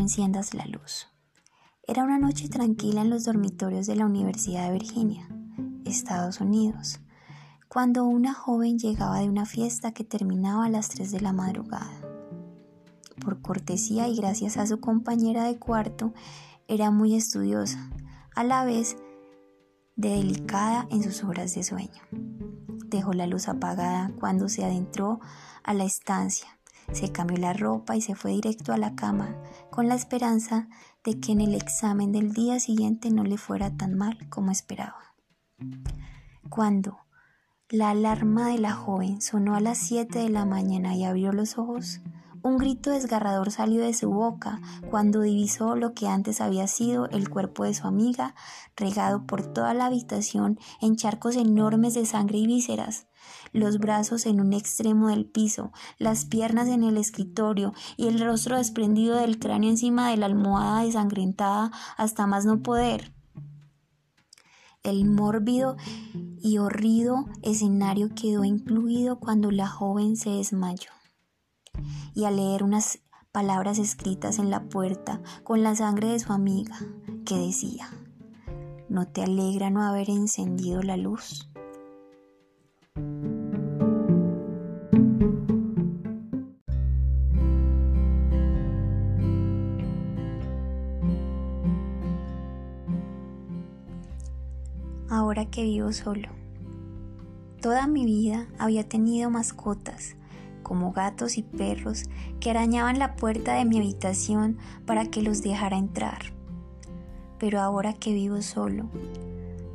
enciendas la luz. Era una noche tranquila en los dormitorios de la Universidad de Virginia, Estados Unidos, cuando una joven llegaba de una fiesta que terminaba a las 3 de la madrugada. Por cortesía y gracias a su compañera de cuarto, era muy estudiosa, a la vez de delicada en sus horas de sueño. Dejó la luz apagada cuando se adentró a la estancia, se cambió la ropa y se fue directo a la cama, con la esperanza de que en el examen del día siguiente no le fuera tan mal como esperaba. Cuando la alarma de la joven sonó a las 7 de la mañana y abrió los ojos, un grito desgarrador salió de su boca cuando divisó lo que antes había sido el cuerpo de su amiga, regado por toda la habitación en charcos enormes de sangre y vísceras, los brazos en un extremo del piso, las piernas en el escritorio y el rostro desprendido del cráneo encima de la almohada desangrentada hasta más no poder. El mórbido y horrido escenario quedó incluido cuando la joven se desmayó y al leer unas palabras escritas en la puerta con la sangre de su amiga, que decía, ¿no te alegra no haber encendido la luz? Ahora que vivo solo. Toda mi vida había tenido mascotas como gatos y perros que arañaban la puerta de mi habitación para que los dejara entrar. Pero ahora que vivo solo,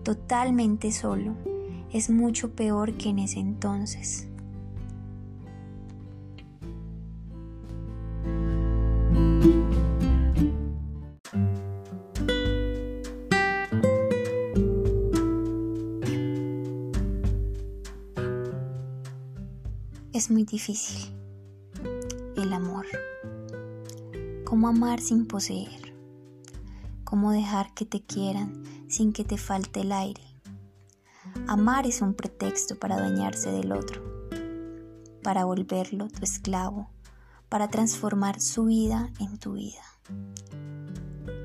totalmente solo, es mucho peor que en ese entonces. Es muy difícil. El amor. Cómo amar sin poseer. Cómo dejar que te quieran sin que te falte el aire. Amar es un pretexto para adueñarse del otro, para volverlo tu esclavo, para transformar su vida en tu vida.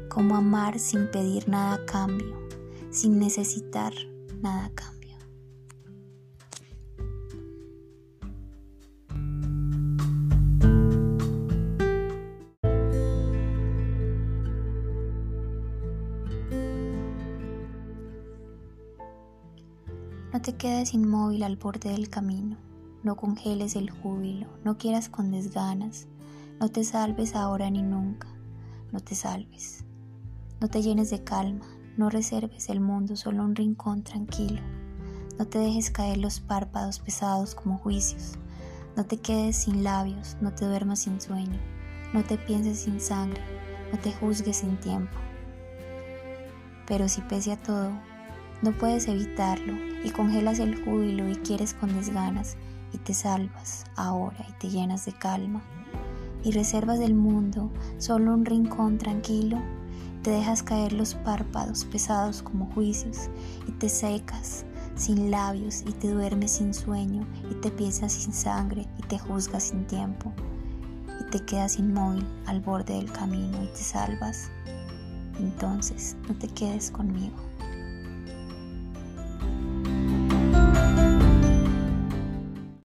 Cómo amar sin pedir nada a cambio, sin necesitar nada a cambio. No te quedes inmóvil al borde del camino, no congeles el júbilo, no quieras con desganas, no te salves ahora ni nunca, no te salves. No te llenes de calma, no reserves el mundo solo un rincón tranquilo, no te dejes caer los párpados pesados como juicios, no te quedes sin labios, no te duermas sin sueño, no te pienses sin sangre, no te juzgues sin tiempo. Pero si pese a todo no puedes evitarlo y congelas el júbilo y quieres con desganas y te salvas ahora y te llenas de calma y reservas del mundo solo un rincón tranquilo, te dejas caer los párpados pesados como juicios y te secas sin labios y te duermes sin sueño y te piensas sin sangre y te juzgas sin tiempo y te quedas inmóvil al borde del camino y te salvas. Entonces no te quedes conmigo.